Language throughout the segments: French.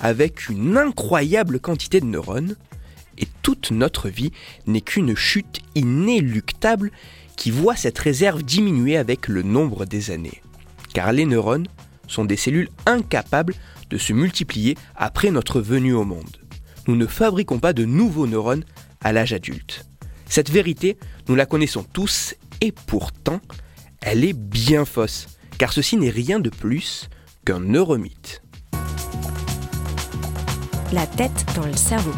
avec une incroyable quantité de neurones, et toute notre vie n'est qu'une chute inéluctable qui voit cette réserve diminuer avec le nombre des années. Car les neurones sont des cellules incapables de se multiplier après notre venue au monde. Nous ne fabriquons pas de nouveaux neurones à l'âge adulte. Cette vérité, nous la connaissons tous et pourtant, elle est bien fausse, car ceci n'est rien de plus qu'un neuromythe la tête dans le cerveau.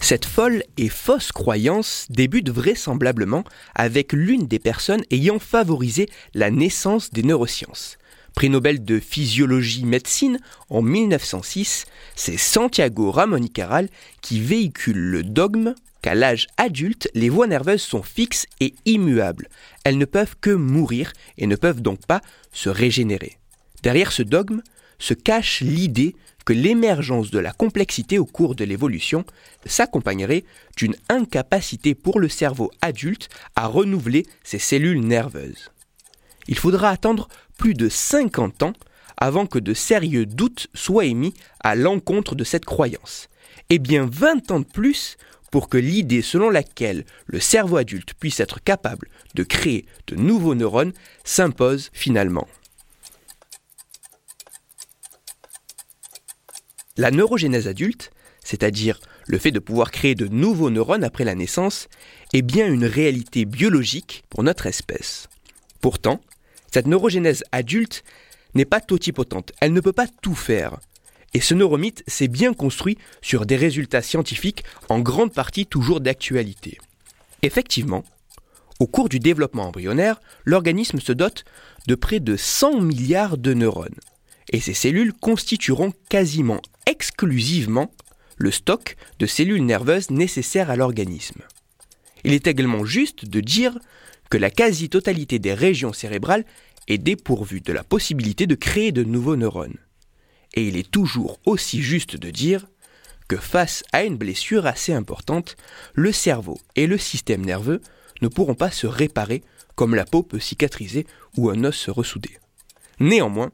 Cette folle et fausse croyance débute vraisemblablement avec l'une des personnes ayant favorisé la naissance des neurosciences. Prix Nobel de physiologie-médecine en 1906, c'est Santiago Ramon y Caral qui véhicule le dogme qu'à l'âge adulte, les voies nerveuses sont fixes et immuables. Elles ne peuvent que mourir et ne peuvent donc pas se régénérer. Derrière ce dogme se cache l'idée que l'émergence de la complexité au cours de l'évolution s'accompagnerait d'une incapacité pour le cerveau adulte à renouveler ses cellules nerveuses. Il faudra attendre plus de 50 ans avant que de sérieux doutes soient émis à l'encontre de cette croyance. Et bien 20 ans de plus pour que l'idée selon laquelle le cerveau adulte puisse être capable de créer de nouveaux neurones s'impose finalement. La neurogénèse adulte, c'est-à-dire le fait de pouvoir créer de nouveaux neurones après la naissance, est bien une réalité biologique pour notre espèce. Pourtant, cette neurogénèse adulte n'est pas totipotente, elle ne peut pas tout faire. Et ce neuromythe s'est bien construit sur des résultats scientifiques en grande partie toujours d'actualité. Effectivement, au cours du développement embryonnaire, l'organisme se dote de près de 100 milliards de neurones. Et ces cellules constitueront quasiment exclusivement le stock de cellules nerveuses nécessaires à l'organisme. Il est également juste de dire que la quasi-totalité des régions cérébrales est dépourvue de la possibilité de créer de nouveaux neurones et il est toujours aussi juste de dire que face à une blessure assez importante, le cerveau et le système nerveux ne pourront pas se réparer comme la peau peut cicatriser ou un os se ressouder. Néanmoins,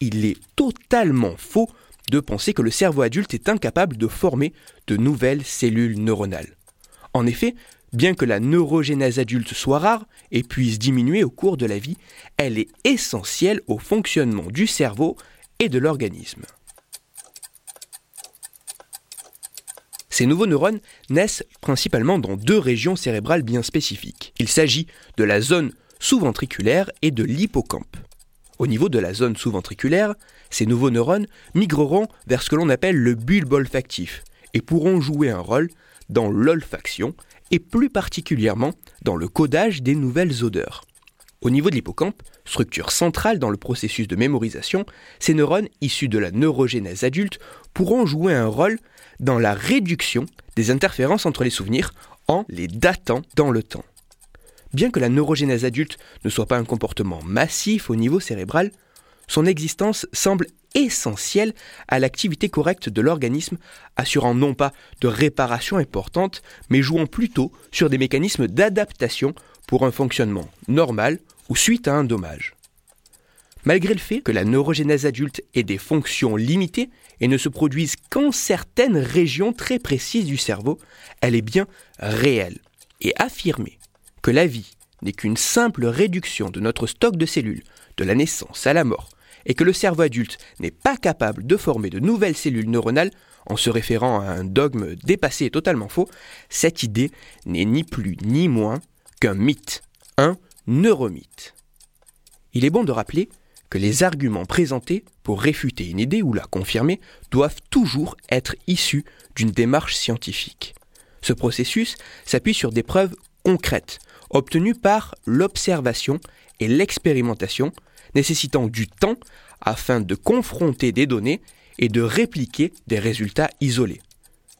il est totalement faux de penser que le cerveau adulte est incapable de former de nouvelles cellules neuronales. En effet, bien que la neurogénèse adulte soit rare et puisse diminuer au cours de la vie, elle est essentielle au fonctionnement du cerveau et de l'organisme. Ces nouveaux neurones naissent principalement dans deux régions cérébrales bien spécifiques. Il s'agit de la zone sous-ventriculaire et de l'hippocampe. Au niveau de la zone sous-ventriculaire, ces nouveaux neurones migreront vers ce que l'on appelle le bulbe olfactif et pourront jouer un rôle dans l'olfaction et plus particulièrement dans le codage des nouvelles odeurs. Au niveau de l'hippocampe, structure centrale dans le processus de mémorisation, ces neurones issus de la neurogénèse adulte pourront jouer un rôle dans la réduction des interférences entre les souvenirs en les datant dans le temps. Bien que la neurogénèse adulte ne soit pas un comportement massif au niveau cérébral, son existence semble essentielle à l'activité correcte de l'organisme, assurant non pas de réparation importante, mais jouant plutôt sur des mécanismes d'adaptation pour un fonctionnement normal ou suite à un dommage. Malgré le fait que la neurogénèse adulte ait des fonctions limitées et ne se produise qu'en certaines régions très précises du cerveau, elle est bien réelle. Et affirmer que la vie n'est qu'une simple réduction de notre stock de cellules de la naissance à la mort, et que le cerveau adulte n'est pas capable de former de nouvelles cellules neuronales en se référant à un dogme dépassé et totalement faux, cette idée n'est ni plus ni moins qu'un mythe, neuromythe. Il est bon de rappeler que les arguments présentés pour réfuter une idée ou la confirmer doivent toujours être issus d'une démarche scientifique. Ce processus s'appuie sur des preuves concrètes, obtenues par l'observation et l'expérimentation, nécessitant du temps afin de confronter des données et de répliquer des résultats isolés.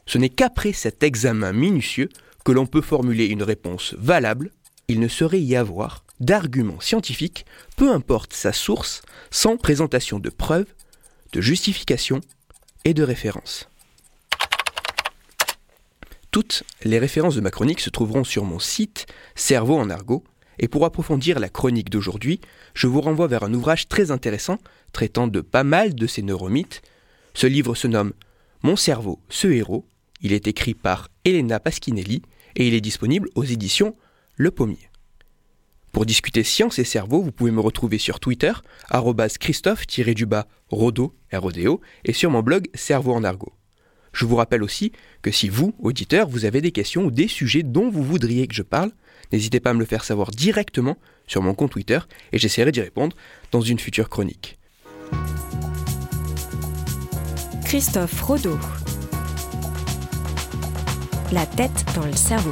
Ce n'est qu'après cet examen minutieux que l'on peut formuler une réponse valable. Il ne saurait y avoir d'argument scientifique, peu importe sa source, sans présentation de preuves, de justification et de références. Toutes les références de ma chronique se trouveront sur mon site Cerveau en argot, et pour approfondir la chronique d'aujourd'hui, je vous renvoie vers un ouvrage très intéressant traitant de pas mal de ces neuromythes. Ce livre se nomme Mon cerveau, ce héros. Il est écrit par Elena Paschinelli et il est disponible aux éditions Le Pommier. Pour discuter science et cerveau, vous pouvez me retrouver sur Twitter, Christophe-Rodo, R-O-D-O, et sur mon blog Cerveau en argot. Je vous rappelle aussi que si vous, auditeurs, vous avez des questions ou des sujets dont vous voudriez que je parle, n'hésitez pas à me le faire savoir directement sur mon compte Twitter et j'essaierai d'y répondre dans une future chronique. Christophe Rodeau. La tête dans le cerveau.